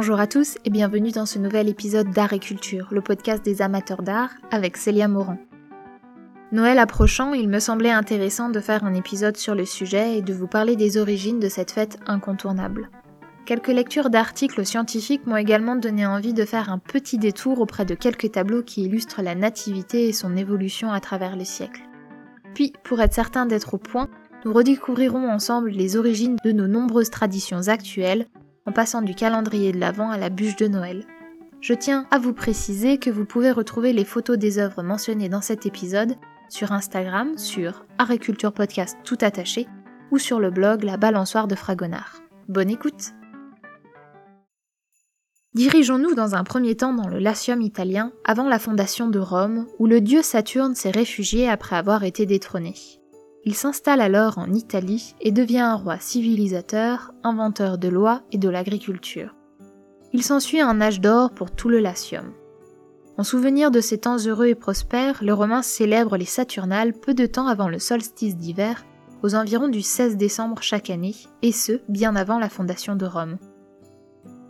Bonjour à tous et bienvenue dans ce nouvel épisode d'Art et Culture, le podcast des amateurs d'art avec Célia Morand. Noël approchant, il me semblait intéressant de faire un épisode sur le sujet et de vous parler des origines de cette fête incontournable. Quelques lectures d'articles scientifiques m'ont également donné envie de faire un petit détour auprès de quelques tableaux qui illustrent la nativité et son évolution à travers les siècles. Puis, pour être certain d'être au point, nous redécouvrirons ensemble les origines de nos nombreuses traditions actuelles en passant du calendrier de l'Avent à la bûche de Noël. Je tiens à vous préciser que vous pouvez retrouver les photos des œuvres mentionnées dans cet épisode sur Instagram, sur Agriculture Podcast tout attaché, ou sur le blog La Balançoire de Fragonard. Bonne écoute Dirigeons-nous dans un premier temps dans le Latium italien avant la fondation de Rome, où le dieu Saturne s'est réfugié après avoir été détrôné. Il s'installe alors en Italie et devient un roi civilisateur, inventeur de lois et de l'agriculture. Il s'ensuit un âge d'or pour tout le Latium. En souvenir de ces temps heureux et prospères, les Romains célèbrent les Saturnales peu de temps avant le solstice d'hiver, aux environs du 16 décembre chaque année, et ce, bien avant la fondation de Rome.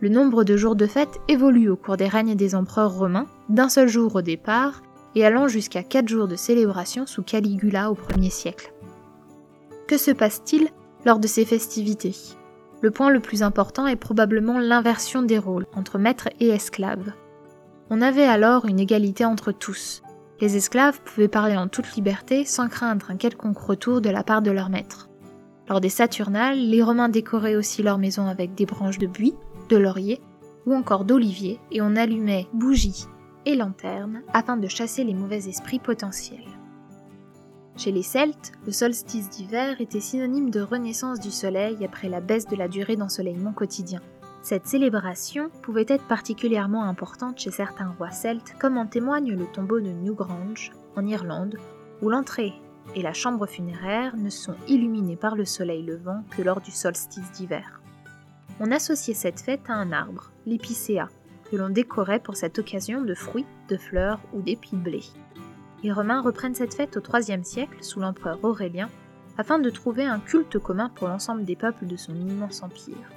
Le nombre de jours de fête évolue au cours des règnes des empereurs romains, d'un seul jour au départ, et allant jusqu'à quatre jours de célébration sous Caligula au 1er siècle. Que se passe-t-il lors de ces festivités? Le point le plus important est probablement l'inversion des rôles entre maître et esclave. On avait alors une égalité entre tous. Les esclaves pouvaient parler en toute liberté sans craindre un quelconque retour de la part de leur maître. Lors des Saturnales, les Romains décoraient aussi leurs maisons avec des branches de buis, de laurier ou encore d'olivier et on allumait bougies et lanternes afin de chasser les mauvais esprits potentiels. Chez les Celtes, le solstice d'hiver était synonyme de renaissance du soleil après la baisse de la durée d'ensoleillement quotidien. Cette célébration pouvait être particulièrement importante chez certains rois celtes, comme en témoigne le tombeau de Newgrange, en Irlande, où l'entrée et la chambre funéraire ne sont illuminées par le soleil levant que lors du solstice d'hiver. On associait cette fête à un arbre, l'épicéa, que l'on décorait pour cette occasion de fruits, de fleurs ou d'épis de blé. Les Romains reprennent cette fête au IIIe siècle sous l'empereur Aurélien afin de trouver un culte commun pour l'ensemble des peuples de son immense empire.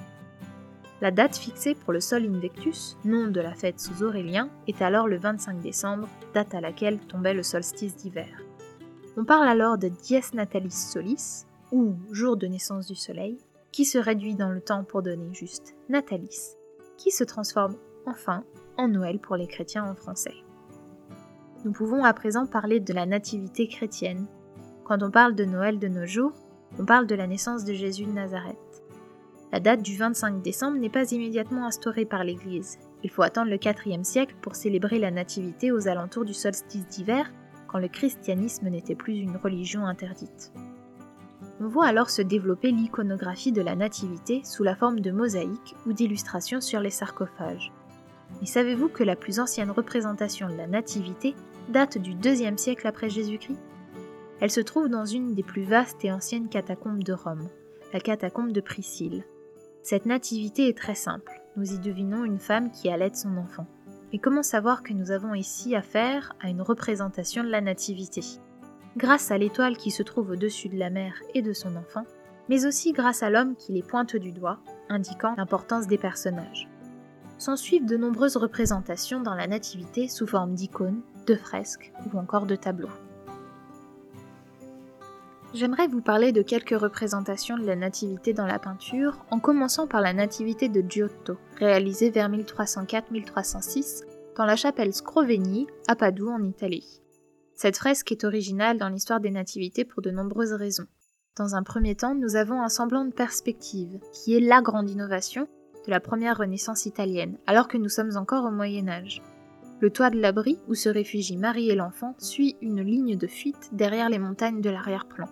La date fixée pour le Sol Invectus, nom de la fête sous Aurélien, est alors le 25 décembre, date à laquelle tombait le solstice d'hiver. On parle alors de Dies Natalis Solis, ou jour de naissance du soleil, qui se réduit dans le temps pour donner juste Natalis, qui se transforme enfin en Noël pour les chrétiens en français nous pouvons à présent parler de la nativité chrétienne. Quand on parle de Noël de nos jours, on parle de la naissance de Jésus de Nazareth. La date du 25 décembre n'est pas immédiatement instaurée par l'Église. Il faut attendre le IVe siècle pour célébrer la nativité aux alentours du solstice d'hiver, quand le christianisme n'était plus une religion interdite. On voit alors se développer l'iconographie de la nativité sous la forme de mosaïques ou d'illustrations sur les sarcophages. Mais savez-vous que la plus ancienne représentation de la nativité date du IIe siècle après Jésus-Christ? Elle se trouve dans une des plus vastes et anciennes catacombes de Rome, la catacombe de Priscille. Cette nativité est très simple. Nous y devinons une femme qui allait son enfant. Mais comment savoir que nous avons ici affaire à une représentation de la nativité? Grâce à l'étoile qui se trouve au-dessus de la mère et de son enfant, mais aussi grâce à l'homme qui les pointe du doigt, indiquant l'importance des personnages. S'en suivent de nombreuses représentations dans la nativité sous forme d'icônes, de fresques ou encore de tableaux. J'aimerais vous parler de quelques représentations de la nativité dans la peinture, en commençant par la nativité de Giotto, réalisée vers 1304-1306 dans la chapelle Scrovegni à Padoue en Italie. Cette fresque est originale dans l'histoire des nativités pour de nombreuses raisons. Dans un premier temps, nous avons un semblant de perspective, qui est la grande innovation de la première Renaissance italienne, alors que nous sommes encore au Moyen Âge. Le toit de l'abri où se réfugient Marie et l'enfant suit une ligne de fuite derrière les montagnes de l'arrière-plan.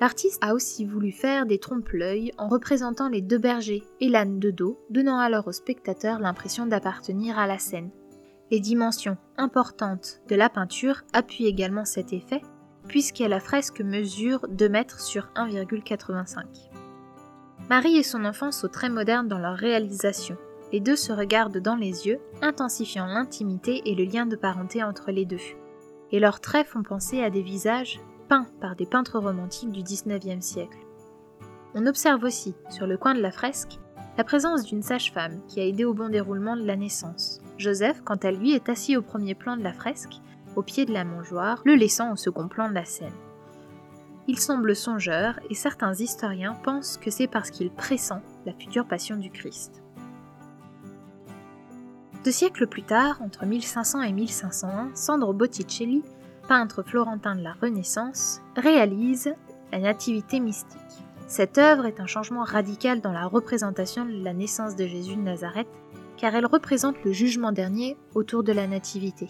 L'artiste a aussi voulu faire des trompe-l'œil en représentant les deux bergers et l'âne de dos, donnant alors au spectateur l'impression d'appartenir à la scène. Les dimensions importantes de la peinture appuient également cet effet, puisque la fresque mesure 2 mètres sur 1,85. Marie et son enfant sont très modernes dans leur réalisation, les deux se regardent dans les yeux, intensifiant l'intimité et le lien de parenté entre les deux. Et leurs traits font penser à des visages peints par des peintres romantiques du XIXe siècle. On observe aussi, sur le coin de la fresque, la présence d'une sage-femme qui a aidé au bon déroulement de la naissance. Joseph, quant à lui, est assis au premier plan de la fresque, au pied de la mangeoire, le laissant au second plan de la scène. Il semble songeur et certains historiens pensent que c'est parce qu'il pressent la future passion du Christ. Deux siècles plus tard, entre 1500 et 1501, Sandro Botticelli, peintre florentin de la Renaissance, réalise la Nativité mystique. Cette œuvre est un changement radical dans la représentation de la naissance de Jésus de Nazareth, car elle représente le jugement dernier autour de la Nativité.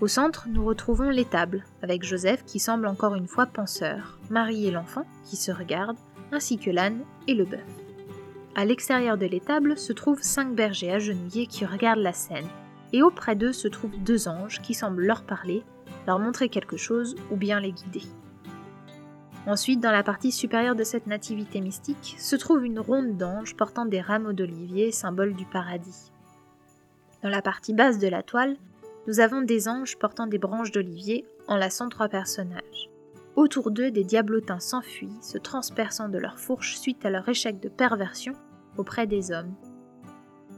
Au centre, nous retrouvons l'étable, avec Joseph qui semble encore une fois penseur, Marie et l'enfant qui se regardent, ainsi que l'âne et le bœuf. À l'extérieur de l'étable se trouvent cinq bergers agenouillés qui regardent la scène, et auprès d'eux se trouvent deux anges qui semblent leur parler, leur montrer quelque chose ou bien les guider. Ensuite, dans la partie supérieure de cette nativité mystique, se trouve une ronde d'anges portant des rameaux d'olivier, symbole du paradis. Dans la partie basse de la toile, nous avons des anges portant des branches d'olivier, enlaçant trois personnages. Autour d'eux, des diablotins s'enfuient, se transperçant de leurs fourches suite à leur échec de perversion auprès des hommes.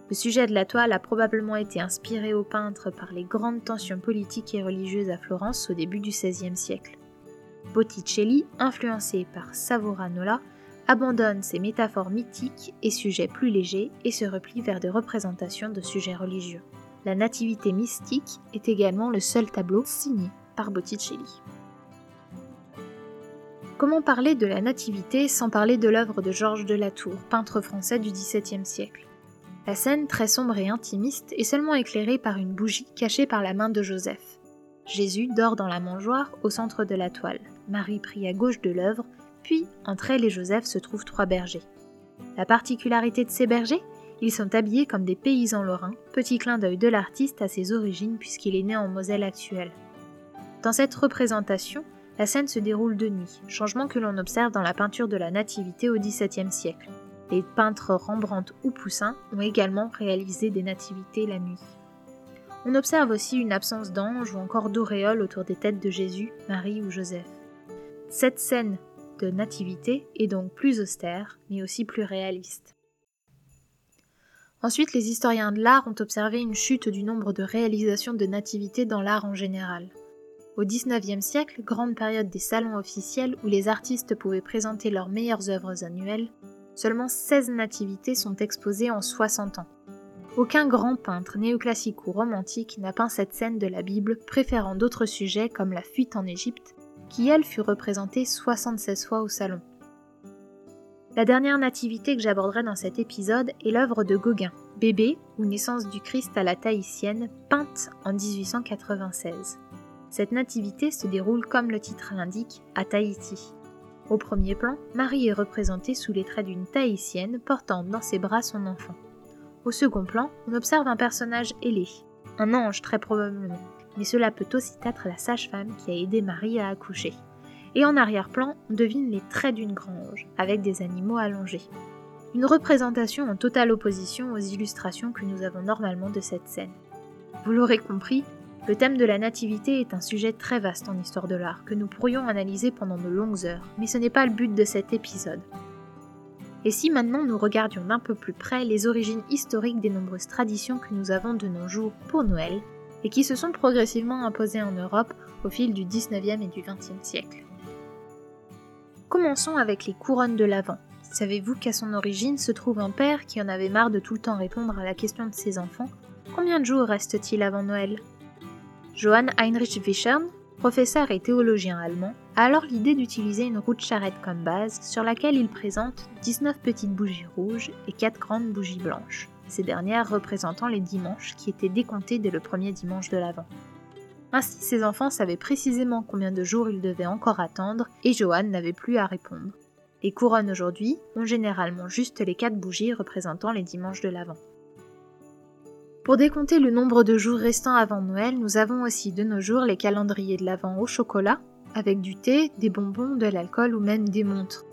Le sujet de la toile a probablement été inspiré au peintre par les grandes tensions politiques et religieuses à Florence au début du XVIe siècle. Botticelli, influencé par Savonarola, abandonne ses métaphores mythiques et sujets plus légers et se replie vers des représentations de sujets religieux. La Nativité mystique est également le seul tableau signé par Botticelli. Comment parler de la Nativité sans parler de l'œuvre de Georges de Latour, peintre français du XVIIe siècle? La scène, très sombre et intimiste, est seulement éclairée par une bougie cachée par la main de Joseph. Jésus dort dans la mangeoire au centre de la toile. Marie prie à gauche de l'œuvre, puis entre elle et Joseph se trouvent trois bergers. La particularité de ces bergers? Ils sont habillés comme des paysans lorrains, petit clin d'œil de l'artiste à ses origines puisqu'il est né en Moselle actuelle. Dans cette représentation, la scène se déroule de nuit, changement que l'on observe dans la peinture de la Nativité au XVIIe siècle. Les peintres Rembrandt ou Poussin ont également réalisé des nativités la nuit. On observe aussi une absence d'anges ou encore d'auréoles autour des têtes de Jésus, Marie ou Joseph. Cette scène de nativité est donc plus austère, mais aussi plus réaliste. Ensuite, les historiens de l'art ont observé une chute du nombre de réalisations de nativités dans l'art en général. Au XIXe siècle, grande période des salons officiels où les artistes pouvaient présenter leurs meilleures œuvres annuelles, seulement 16 nativités sont exposées en 60 ans. Aucun grand peintre néoclassique ou romantique n'a peint cette scène de la Bible, préférant d'autres sujets comme la fuite en Égypte, qui elle fut représentée 76 fois au salon. La dernière nativité que j'aborderai dans cet épisode est l'œuvre de Gauguin, Bébé ou Naissance du Christ à la Tahitienne, peinte en 1896. Cette nativité se déroule comme le titre l'indique, à Tahiti. Au premier plan, Marie est représentée sous les traits d'une Tahitienne portant dans ses bras son enfant. Au second plan, on observe un personnage ailé, un ange très probablement, mais cela peut aussi être la sage-femme qui a aidé Marie à accoucher. Et en arrière-plan, on devine les traits d'une grange, avec des animaux allongés. Une représentation en totale opposition aux illustrations que nous avons normalement de cette scène. Vous l'aurez compris, le thème de la nativité est un sujet très vaste en histoire de l'art que nous pourrions analyser pendant de longues heures, mais ce n'est pas le but de cet épisode. Et si maintenant nous regardions d'un peu plus près les origines historiques des nombreuses traditions que nous avons de nos jours pour Noël, et qui se sont progressivement imposées en Europe au fil du 19e et du 20e siècle. Commençons avec les couronnes de l'Avent. Savez-vous qu'à son origine se trouve un père qui en avait marre de tout le temps répondre à la question de ses enfants? Combien de jours reste-t-il avant Noël? Johann Heinrich Wichern, professeur et théologien allemand, a alors l'idée d'utiliser une roue de charrette comme base sur laquelle il présente 19 petites bougies rouges et 4 grandes bougies blanches, ces dernières représentant les dimanches qui étaient décomptés dès le premier dimanche de l'Avent. Ainsi, ses enfants savaient précisément combien de jours ils devaient encore attendre et Johann n'avait plus à répondre. Les couronnes aujourd'hui ont généralement juste les 4 bougies représentant les dimanches de l'Avent. Pour décompter le nombre de jours restants avant Noël, nous avons aussi de nos jours les calendriers de l'Avent au chocolat, avec du thé, des bonbons, de l'alcool ou même des montres.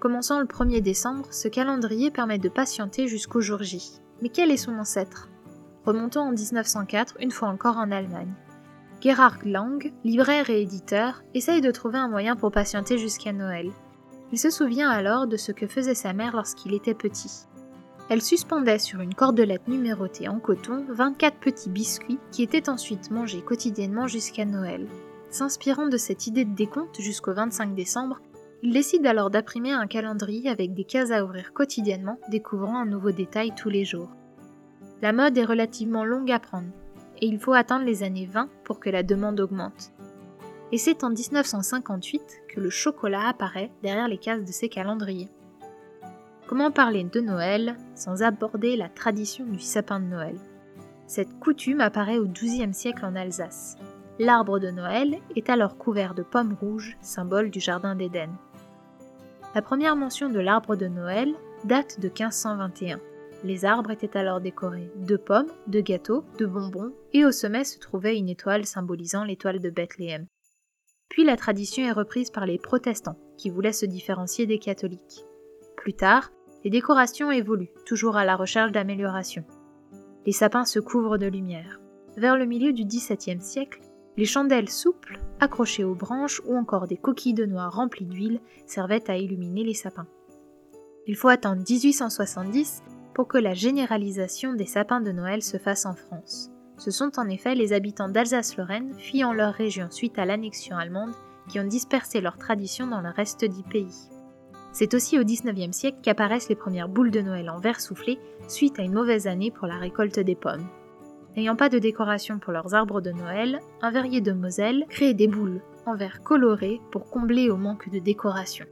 Commençant le 1er décembre, ce calendrier permet de patienter jusqu'au jour J. Mais quel est son ancêtre? Remontons en 1904, une fois encore en Allemagne. Gerhard Lang, libraire et éditeur, essaye de trouver un moyen pour patienter jusqu'à Noël. Il se souvient alors de ce que faisait sa mère lorsqu'il était petit. Elle suspendait sur une cordelette numérotée en coton 24 petits biscuits qui étaient ensuite mangés quotidiennement jusqu'à Noël. S'inspirant de cette idée de décompte jusqu'au 25 décembre, il décide alors d'imprimer un calendrier avec des cases à ouvrir quotidiennement, découvrant un nouveau détail tous les jours. La mode est relativement longue à prendre, et il faut attendre les années 20 pour que la demande augmente. Et c'est en 1958 que le chocolat apparaît derrière les cases de ces calendriers. Comment parler de Noël sans aborder la tradition du sapin de Noël? Cette coutume apparaît au XIIe siècle en Alsace. L'arbre de Noël est alors couvert de pommes rouges, symbole du Jardin d'Éden. La première mention de l'arbre de Noël date de 1521. Les arbres étaient alors décorés de pommes, de gâteaux, de bonbons, et au sommet se trouvait une étoile symbolisant l'étoile de Bethléem. Puis la tradition est reprise par les protestants, qui voulaient se différencier des catholiques. Plus tard, les décorations évoluent, toujours à la recherche d'amélioration. Les sapins se couvrent de lumière. Vers le milieu du XVIIe siècle, les chandelles souples, accrochées aux branches ou encore des coquilles de noix remplies d'huile servaient à illuminer les sapins. Il faut attendre 1870 pour que la généralisation des sapins de Noël se fasse en France. Ce sont en effet les habitants d'Alsace-Lorraine, fuyant leur région suite à l'annexion allemande, qui ont dispersé leurs traditions dans le reste du pays. C'est aussi au XIXe siècle qu'apparaissent les premières boules de Noël en verre soufflé suite à une mauvaise année pour la récolte des pommes. N'ayant pas de décoration pour leurs arbres de Noël, un verrier de Moselle crée des boules en verre coloré pour combler au manque de décoration.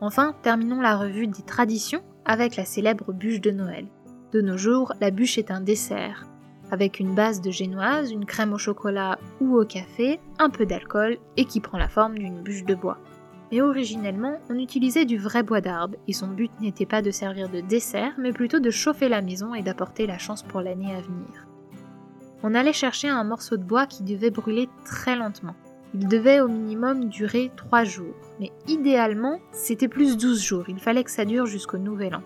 Enfin, terminons la revue des traditions avec la célèbre bûche de Noël. De nos jours, la bûche est un dessert, avec une base de génoise, une crème au chocolat ou au café, un peu d'alcool et qui prend la forme d'une bûche de bois. Mais originellement, on utilisait du vrai bois d'arbre et son but n'était pas de servir de dessert, mais plutôt de chauffer la maison et d'apporter la chance pour l'année à venir. On allait chercher un morceau de bois qui devait brûler très lentement. Il devait au minimum durer 3 jours, mais idéalement, c'était plus 12 jours, il fallait que ça dure jusqu'au nouvel an.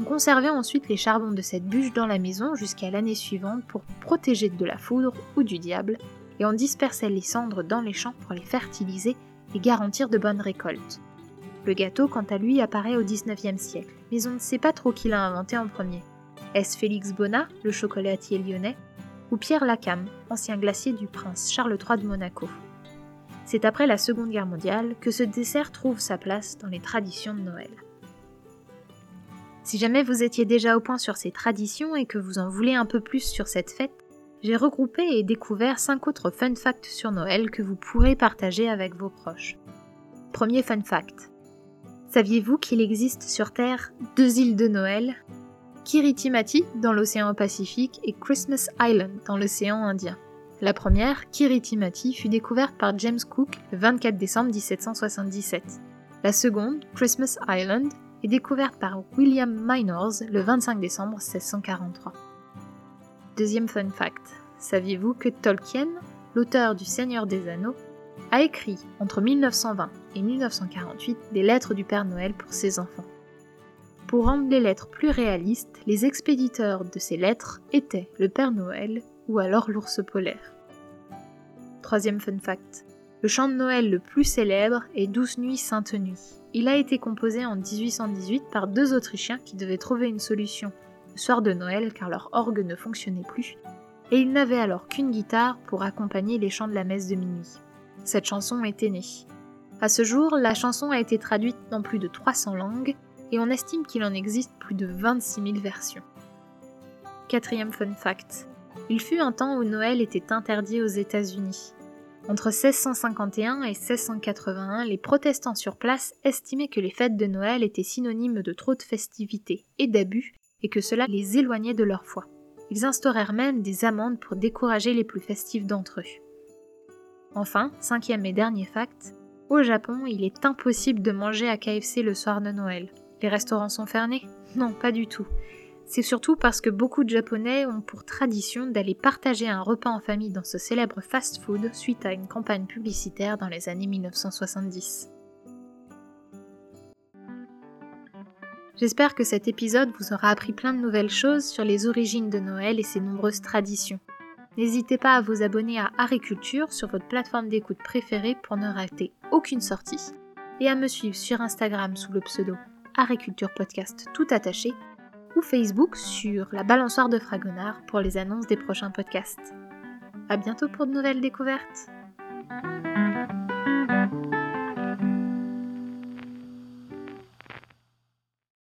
On conservait ensuite les charbons de cette bûche dans la maison jusqu'à l'année suivante pour protéger de la foudre ou du diable, et on dispersait les cendres dans les champs pour les fertiliser et garantir de bonnes récoltes. Le gâteau, quant à lui, apparaît au XIXe siècle, mais on ne sait pas trop qui l'a inventé en premier. Est-ce Félix Bonnat, le chocolatier lyonnais, ou Pierre Lacam, ancien glacier du prince Charles III de Monaco? C'est après la Seconde Guerre mondiale que ce dessert trouve sa place dans les traditions de Noël. Si jamais vous étiez déjà au point sur ces traditions et que vous en voulez un peu plus sur cette fête, j'ai regroupé et découvert 5 autres fun facts sur Noël que vous pourrez partager avec vos proches. Premier fun fact. Saviez-vous qu'il existe sur Terre deux îles de Noël? Kiritimati dans l'océan Pacifique et Christmas Island dans l'océan Indien. La première, Kiritimati, fut découverte par James Cook le 24 décembre 1777. La seconde, Christmas Island, est découverte par William Minors le 25 décembre 1643. Deuxième fun fact. Saviez-vous que Tolkien, l'auteur du Seigneur des Anneaux, a écrit entre 1920 et 1948 des lettres du Père Noël pour ses enfants? Pour rendre les lettres plus réalistes, les expéditeurs de ces lettres étaient le Père Noël ou alors l'ours polaire. Troisième fun fact. Le chant de Noël le plus célèbre est Douce Nuit, Sainte Nuit. Il a été composé en 1818 par deux Autrichiens qui devaient trouver une solution soir de Noël car leur orgue ne fonctionnait plus, et ils n'avaient alors qu'une guitare pour accompagner les chants de la messe de minuit. Cette chanson était née. À ce jour, la chanson a été traduite dans plus de 300 langues et on estime qu'il en existe plus de 26 000 versions. Quatrième fun fact. Il fut un temps où Noël était interdit aux États-Unis. Entre 1651 et 1681, les protestants sur place estimaient que les fêtes de Noël étaient synonymes de trop de festivités et d'abus et que cela les éloignait de leur foi. Ils instaurèrent même des amendes pour décourager les plus festifs d'entre eux. Enfin, cinquième et dernier fact, au Japon, il est impossible de manger à KFC le soir de Noël. Les restaurants sont fermés? Non, pas du tout. C'est surtout parce que beaucoup de Japonais ont pour tradition d'aller partager un repas en famille dans ce célèbre fast-food suite à une campagne publicitaire dans les années 1970. J'espère que cet épisode vous aura appris plein de nouvelles choses sur les origines de Noël et ses nombreuses traditions. N'hésitez pas à vous abonner à Agriculture sur votre plateforme d'écoute préférée pour ne rater aucune sortie. et à me suivre sur Instagram sous le pseudo Agriculture Podcast tout attaché ou Facebook sur la balançoire de Fragonard pour les annonces des prochains podcasts. A bientôt pour de nouvelles découvertes.